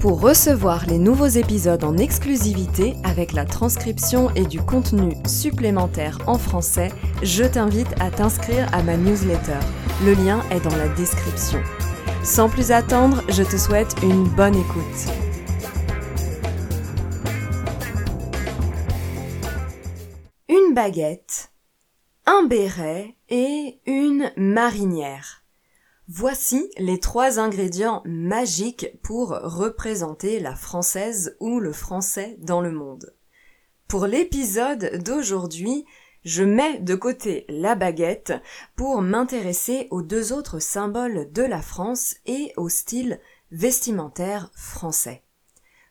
Pour recevoir les nouveaux épisodes en exclusivité avec la transcription et du contenu supplémentaire en français, je t'invite à t'inscrire à ma newsletter. Le lien est dans la description. Sans plus attendre, je te souhaite une bonne écoute. Une baguette, un béret et une marinière. Voici les trois ingrédients magiques pour représenter la française ou le français dans le monde. Pour l'épisode d'aujourd'hui, je mets de côté la baguette pour m'intéresser aux deux autres symboles de la France et au style vestimentaire français.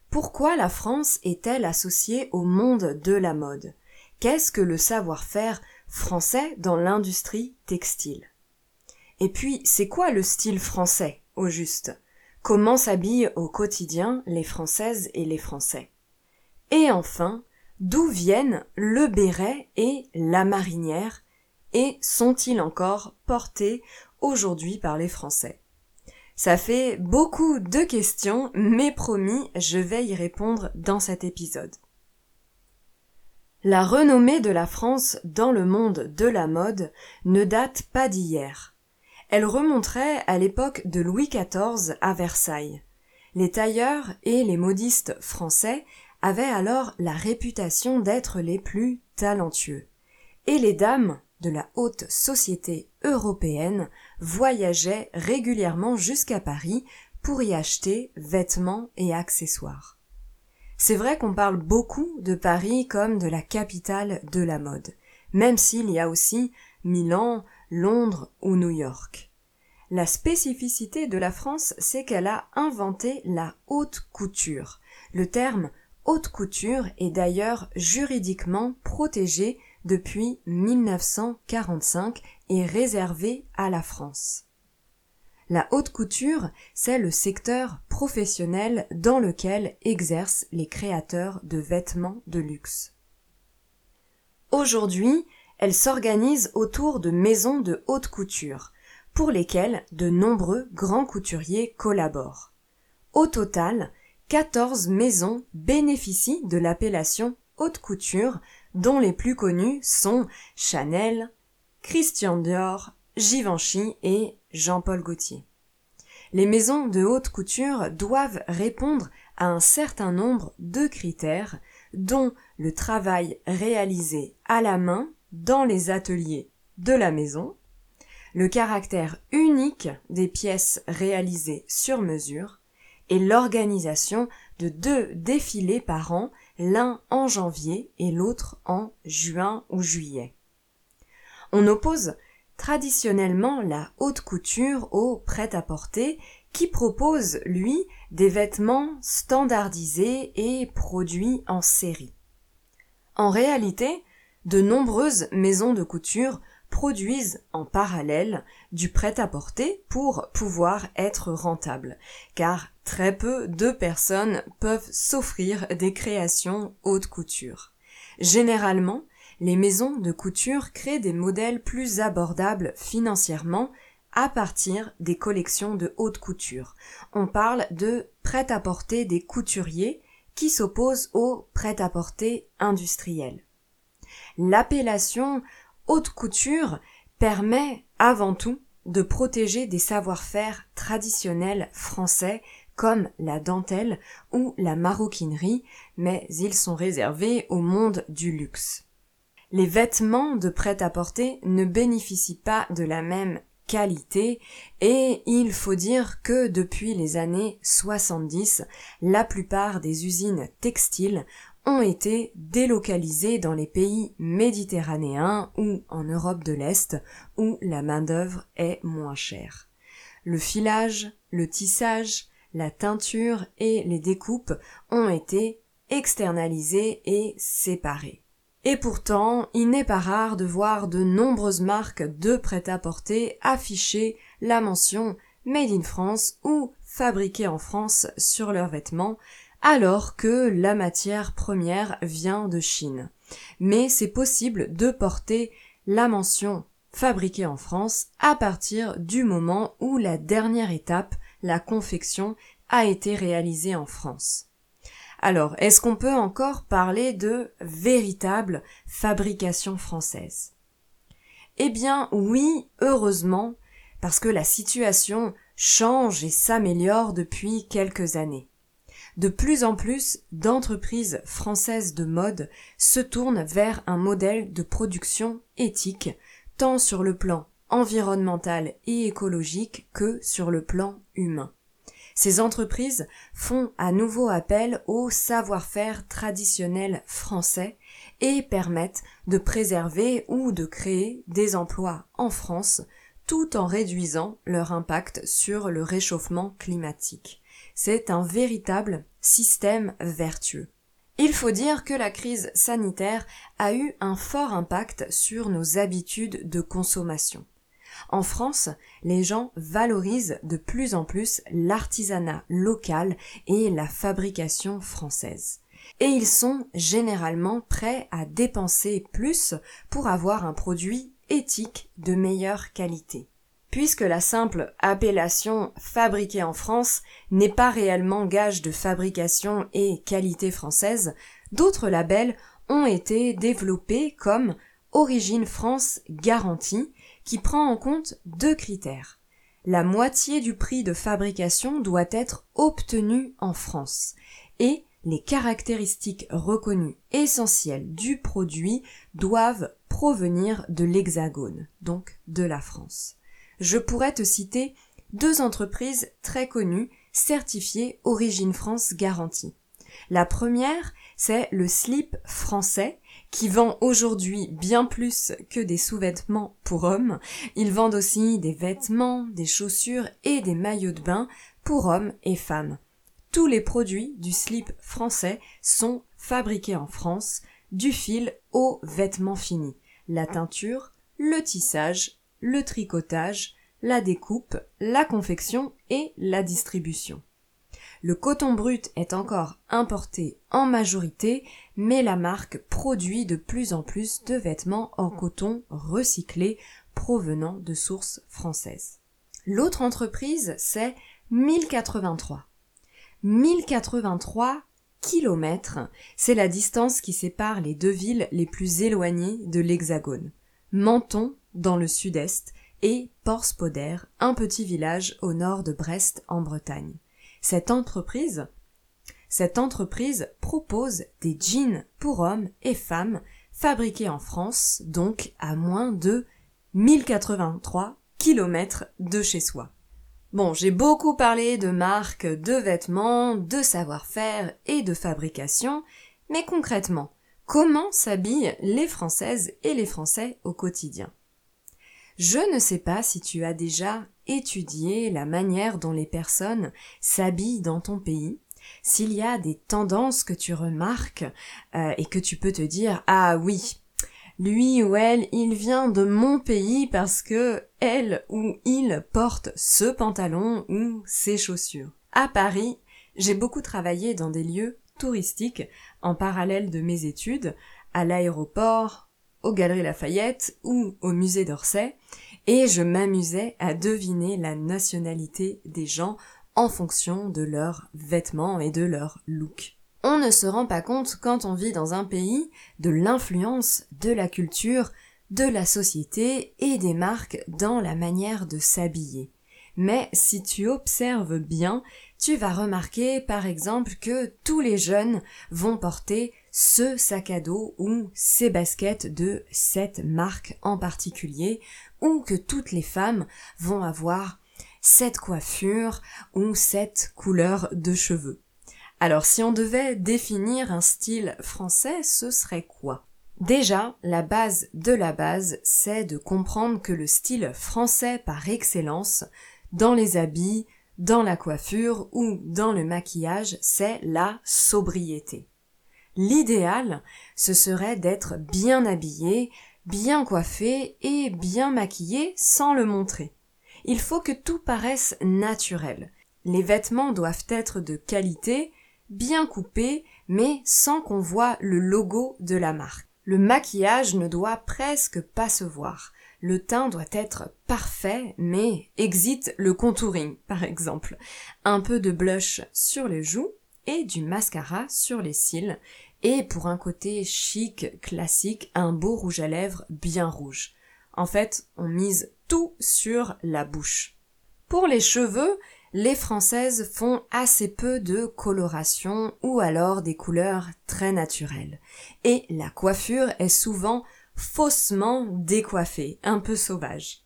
Pourquoi la France est-elle associée au monde de la mode? Qu'est-ce que le savoir-faire français dans l'industrie textile? Et puis, c'est quoi le style français, au juste? Comment s'habillent au quotidien les Françaises et les Français? Et enfin, d'où viennent le béret et la marinière? Et sont-ils encore portés aujourd'hui par les Français? Ça fait beaucoup de questions, mais promis, je vais y répondre dans cet épisode. La renommée de la France dans le monde de la mode ne date pas d'hier. Elle remonterait à l'époque de Louis XIV à Versailles. Les tailleurs et les modistes français avaient alors la réputation d'être les plus talentueux. Et les dames de la haute société européenne voyageaient régulièrement jusqu'à Paris pour y acheter vêtements et accessoires. C'est vrai qu'on parle beaucoup de Paris comme de la capitale de la mode, même s'il y a aussi Milan, Londres ou New York. La spécificité de la France, c'est qu'elle a inventé la haute couture. Le terme haute couture est d'ailleurs juridiquement protégé depuis 1945 et réservé à la France. La haute couture, c'est le secteur professionnel dans lequel exercent les créateurs de vêtements de luxe. Aujourd'hui, elle s'organise autour de maisons de haute couture, pour lesquelles de nombreux grands couturiers collaborent. Au total, 14 maisons bénéficient de l'appellation haute couture, dont les plus connues sont Chanel, Christian Dior, Givenchy et Jean-Paul Gaultier. Les maisons de haute couture doivent répondre à un certain nombre de critères, dont le travail réalisé à la main dans les ateliers de la maison, le caractère unique des pièces réalisées sur mesure et l'organisation de deux défilés par an, l'un en janvier et l'autre en juin ou juillet. On oppose traditionnellement la haute couture au prêt-à-porter qui propose, lui, des vêtements standardisés et produits en série. En réalité, de nombreuses maisons de couture produisent en parallèle du prêt-à-porter pour pouvoir être rentables, car très peu de personnes peuvent s'offrir des créations haute couture. Généralement, les maisons de couture créent des modèles plus abordables financièrement à partir des collections de haute couture. On parle de prêt-à-porter des couturiers qui s'opposent au prêt-à-porter industriel. L'appellation haute couture permet avant tout de protéger des savoir-faire traditionnels français comme la dentelle ou la maroquinerie, mais ils sont réservés au monde du luxe. Les vêtements de prêt-à-porter ne bénéficient pas de la même qualité et il faut dire que depuis les années 70, la plupart des usines textiles ont été délocalisés dans les pays méditerranéens ou en Europe de l'Est où la main-d'œuvre est moins chère. Le filage, le tissage, la teinture et les découpes ont été externalisés et séparés. Et pourtant, il n'est pas rare de voir de nombreuses marques de prêt-à-porter afficher la mention Made in France ou fabriqué en France sur leurs vêtements, alors que la matière première vient de Chine. Mais c'est possible de porter la mention fabriqué en France à partir du moment où la dernière étape, la confection, a été réalisée en France. Alors, est-ce qu'on peut encore parler de véritable fabrication française? Eh bien oui, heureusement, parce que la situation change et s'améliore depuis quelques années. De plus en plus d'entreprises françaises de mode se tournent vers un modèle de production éthique, tant sur le plan environnemental et écologique que sur le plan humain. Ces entreprises font à nouveau appel au savoir-faire traditionnel français et permettent de préserver ou de créer des emplois en France tout en réduisant leur impact sur le réchauffement climatique. C'est un véritable système vertueux. Il faut dire que la crise sanitaire a eu un fort impact sur nos habitudes de consommation. En France, les gens valorisent de plus en plus l'artisanat local et la fabrication française. Et ils sont généralement prêts à dépenser plus pour avoir un produit éthique de meilleure qualité. Puisque la simple appellation fabriquée en France n'est pas réellement gage de fabrication et qualité française, d'autres labels ont été développés comme Origine France Garantie qui prend en compte deux critères. La moitié du prix de fabrication doit être obtenu en France et les caractéristiques reconnues essentielles du produit doivent provenir de l'Hexagone, donc de la France. Je pourrais te citer deux entreprises très connues certifiées Origine France Garantie. La première, c'est le slip français qui vend aujourd'hui bien plus que des sous-vêtements pour hommes. Ils vendent aussi des vêtements, des chaussures et des maillots de bain pour hommes et femmes. Tous les produits du slip français sont fabriqués en France, du fil au vêtement fini. La teinture, le tissage, le tricotage, la découpe, la confection et la distribution. Le coton brut est encore importé en majorité, mais la marque produit de plus en plus de vêtements en coton recyclé provenant de sources françaises. L'autre entreprise, c'est 1083. 1083 kilomètres, c'est la distance qui sépare les deux villes les plus éloignées de l'Hexagone. Menton, dans le sud-est, et Porspoder, un petit village au nord de Brest en Bretagne. Cette entreprise, cette entreprise propose des jeans pour hommes et femmes fabriqués en France, donc à moins de 1083 km de chez soi. Bon, j'ai beaucoup parlé de marques, de vêtements, de savoir-faire et de fabrication, mais concrètement, comment s'habillent les Françaises et les Français au quotidien? Je ne sais pas si tu as déjà étudier la manière dont les personnes s'habillent dans ton pays, s'il y a des tendances que tu remarques euh, et que tu peux te dire ah oui lui ou elle il vient de mon pays parce que elle ou il porte ce pantalon ou ces chaussures. À Paris, j'ai beaucoup travaillé dans des lieux touristiques en parallèle de mes études, à l'aéroport, aux Galeries Lafayette ou au musée d'Orsay, et je m'amusais à deviner la nationalité des gens en fonction de leurs vêtements et de leur look. On ne se rend pas compte quand on vit dans un pays de l'influence de la culture, de la société et des marques dans la manière de s'habiller. Mais si tu observes bien, tu vas remarquer par exemple que tous les jeunes vont porter ce sac à dos ou ces baskets de cette marque en particulier ou que toutes les femmes vont avoir cette coiffure ou cette couleur de cheveux. Alors si on devait définir un style français, ce serait quoi? Déjà, la base de la base, c'est de comprendre que le style français par excellence, dans les habits, dans la coiffure ou dans le maquillage, c'est la sobriété. L'idéal, ce serait d'être bien habillé, bien coiffé et bien maquillé sans le montrer. Il faut que tout paraisse naturel. Les vêtements doivent être de qualité, bien coupés, mais sans qu'on voit le logo de la marque. Le maquillage ne doit presque pas se voir. Le teint doit être parfait, mais exit le contouring, par exemple. Un peu de blush sur les joues et du mascara sur les cils. Et pour un côté chic, classique, un beau rouge à lèvres bien rouge. En fait, on mise tout sur la bouche. Pour les cheveux, les Françaises font assez peu de coloration ou alors des couleurs très naturelles. Et la coiffure est souvent faussement décoiffée, un peu sauvage.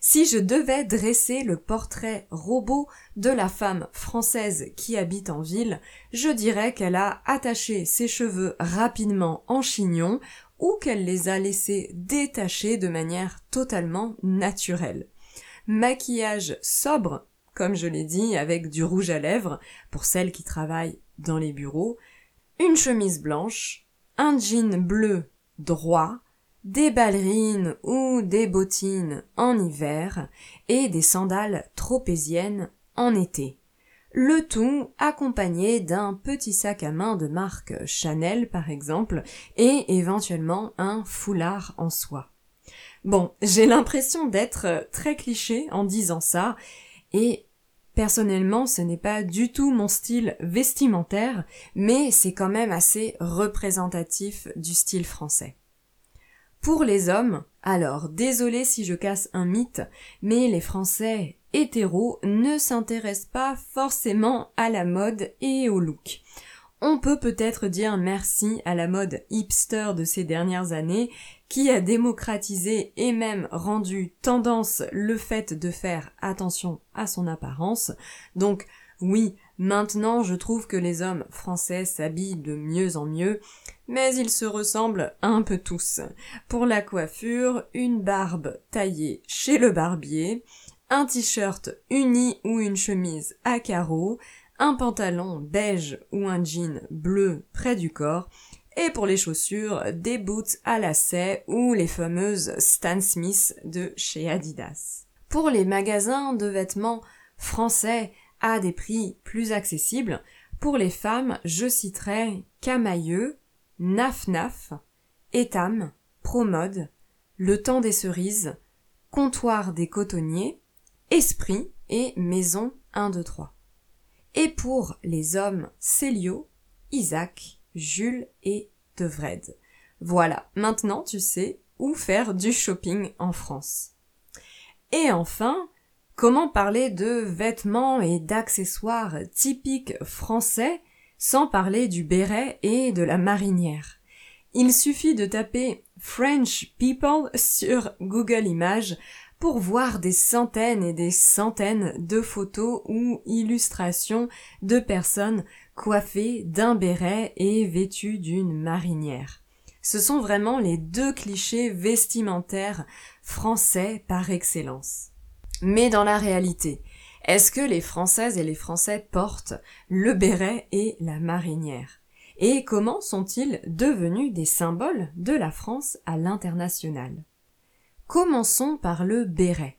Si je devais dresser le portrait robot de la femme française qui habite en ville, je dirais qu'elle a attaché ses cheveux rapidement en chignon ou qu'elle les a laissés détacher de manière totalement naturelle. Maquillage sobre comme je l'ai dit, avec du rouge à lèvres pour celles qui travaillent dans les bureaux, une chemise blanche, un jean bleu droit, des ballerines ou des bottines en hiver et des sandales tropéziennes en été. Le tout accompagné d'un petit sac à main de marque Chanel par exemple et éventuellement un foulard en soie. Bon, j'ai l'impression d'être très cliché en disant ça et Personnellement, ce n'est pas du tout mon style vestimentaire, mais c'est quand même assez représentatif du style français. Pour les hommes, alors désolé si je casse un mythe, mais les Français hétéros ne s'intéressent pas forcément à la mode et au look. On peut peut-être dire merci à la mode hipster de ces dernières années qui a démocratisé et même rendu tendance le fait de faire attention à son apparence. Donc oui, maintenant je trouve que les hommes français s'habillent de mieux en mieux, mais ils se ressemblent un peu tous. Pour la coiffure, une barbe taillée chez le barbier, un t-shirt uni ou une chemise à carreaux, un pantalon beige ou un jean bleu près du corps, et pour les chaussures, des boots à lacets ou les fameuses Stan Smith de chez Adidas. Pour les magasins de vêtements français à des prix plus accessibles, pour les femmes, je citerai Camailleux, Naf Naf, Etam, Promode, Le Temps des Cerises, Comptoir des Cotonniers, Esprit et Maison 1, 2, 3. Et pour les hommes, Célio, Isaac, Jules et Devred. Voilà, maintenant tu sais où faire du shopping en France. Et enfin, comment parler de vêtements et d'accessoires typiques français sans parler du béret et de la marinière? Il suffit de taper French People sur Google Images pour voir des centaines et des centaines de photos ou illustrations de personnes coiffées d'un béret et vêtues d'une marinière. Ce sont vraiment les deux clichés vestimentaires français par excellence. Mais dans la réalité, est-ce que les Françaises et les Français portent le béret et la marinière? Et comment sont-ils devenus des symboles de la France à l'international? Commençons par le béret.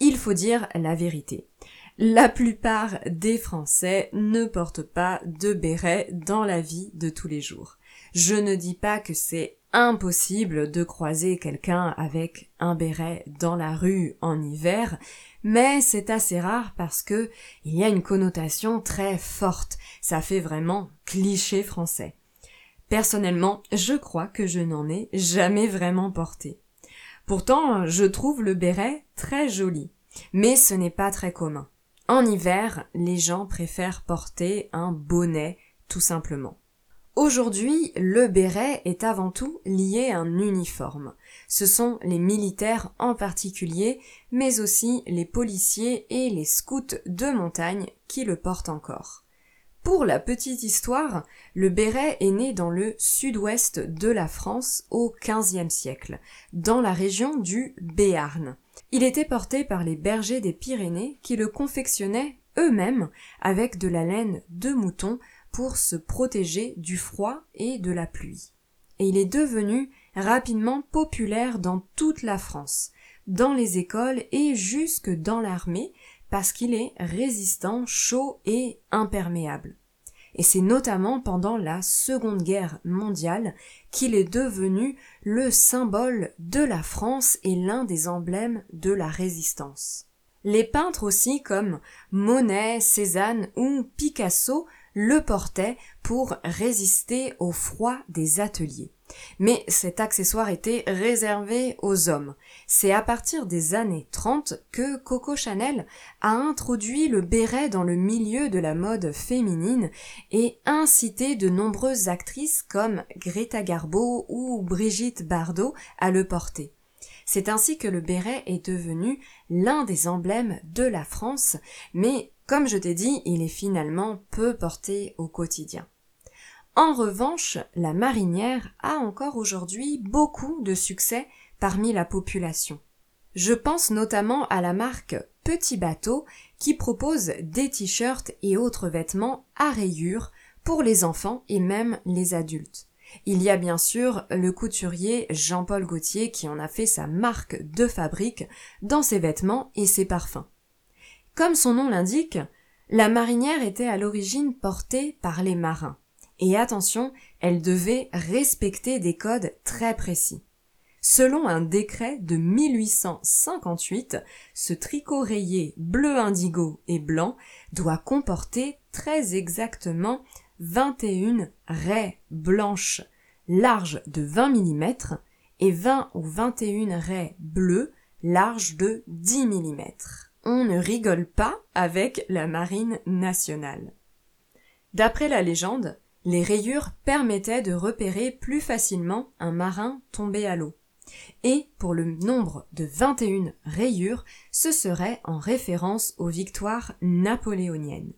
Il faut dire la vérité. La plupart des Français ne portent pas de béret dans la vie de tous les jours. Je ne dis pas que c'est impossible de croiser quelqu'un avec un béret dans la rue en hiver, mais c'est assez rare parce que il y a une connotation très forte. Ça fait vraiment cliché français. Personnellement, je crois que je n'en ai jamais vraiment porté. Pourtant, je trouve le béret très joli, mais ce n'est pas très commun. En hiver, les gens préfèrent porter un bonnet, tout simplement. Aujourd'hui, le béret est avant tout lié à un uniforme. Ce sont les militaires en particulier, mais aussi les policiers et les scouts de montagne qui le portent encore. Pour la petite histoire, le béret est né dans le sud-ouest de la France au XVe siècle, dans la région du Béarn. Il était porté par les bergers des Pyrénées qui le confectionnaient eux-mêmes avec de la laine de mouton pour se protéger du froid et de la pluie. Et il est devenu rapidement populaire dans toute la France, dans les écoles et jusque dans l'armée, parce qu'il est résistant, chaud et imperméable. Et c'est notamment pendant la Seconde Guerre mondiale qu'il est devenu le symbole de la France et l'un des emblèmes de la résistance. Les peintres aussi comme Monet, Cézanne ou Picasso le portaient pour résister au froid des ateliers. Mais cet accessoire était réservé aux hommes. C'est à partir des années 30 que Coco Chanel a introduit le béret dans le milieu de la mode féminine et incité de nombreuses actrices comme Greta Garbo ou Brigitte Bardot à le porter. C'est ainsi que le béret est devenu l'un des emblèmes de la France, mais comme je t'ai dit, il est finalement peu porté au quotidien. En revanche, la marinière a encore aujourd'hui beaucoup de succès parmi la population. Je pense notamment à la marque Petit Bateau qui propose des t-shirts et autres vêtements à rayures pour les enfants et même les adultes. Il y a bien sûr le couturier Jean-Paul Gaultier qui en a fait sa marque de fabrique dans ses vêtements et ses parfums. Comme son nom l'indique, la marinière était à l'origine portée par les marins. Et attention, elle devait respecter des codes très précis. Selon un décret de 1858, ce tricot rayé bleu indigo et blanc doit comporter très exactement 21 raies blanches larges de 20 mm et 20 ou 21 raies bleues larges de 10 mm. On ne rigole pas avec la marine nationale. D'après la légende, les rayures permettaient de repérer plus facilement un marin tombé à l'eau. Et pour le nombre de 21 rayures, ce serait en référence aux victoires napoléoniennes.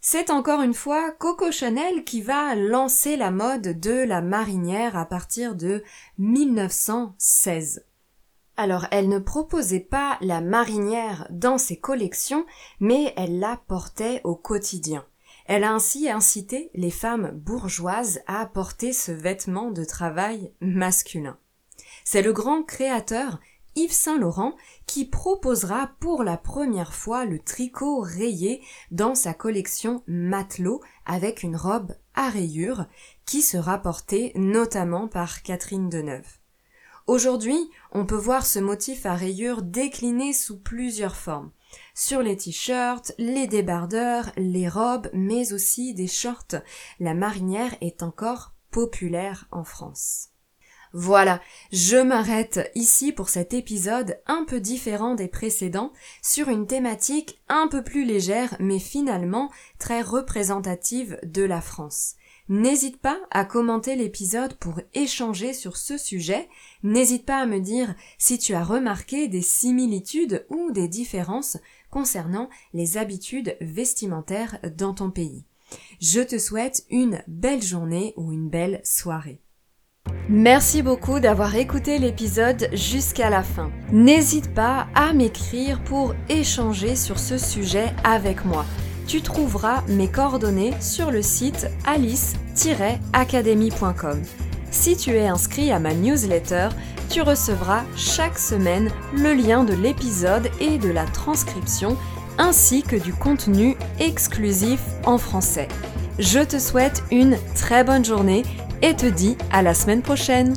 C'est encore une fois Coco Chanel qui va lancer la mode de la marinière à partir de 1916. Alors elle ne proposait pas la marinière dans ses collections, mais elle la portait au quotidien. Elle a ainsi incité les femmes bourgeoises à porter ce vêtement de travail masculin. C'est le grand créateur Yves Saint Laurent qui proposera pour la première fois le tricot rayé dans sa collection Matelot avec une robe à rayures qui sera portée notamment par Catherine Deneuve. Aujourd'hui, on peut voir ce motif à rayures décliné sous plusieurs formes sur les t-shirts, les débardeurs, les robes, mais aussi des shorts. La marinière est encore populaire en France. Voilà, je m'arrête ici pour cet épisode un peu différent des précédents sur une thématique un peu plus légère mais finalement très représentative de la France. N'hésite pas à commenter l'épisode pour échanger sur ce sujet. N'hésite pas à me dire si tu as remarqué des similitudes ou des différences concernant les habitudes vestimentaires dans ton pays. Je te souhaite une belle journée ou une belle soirée. Merci beaucoup d'avoir écouté l'épisode jusqu'à la fin. N'hésite pas à m'écrire pour échanger sur ce sujet avec moi tu trouveras mes coordonnées sur le site alice-academy.com. Si tu es inscrit à ma newsletter, tu recevras chaque semaine le lien de l'épisode et de la transcription ainsi que du contenu exclusif en français. Je te souhaite une très bonne journée et te dis à la semaine prochaine.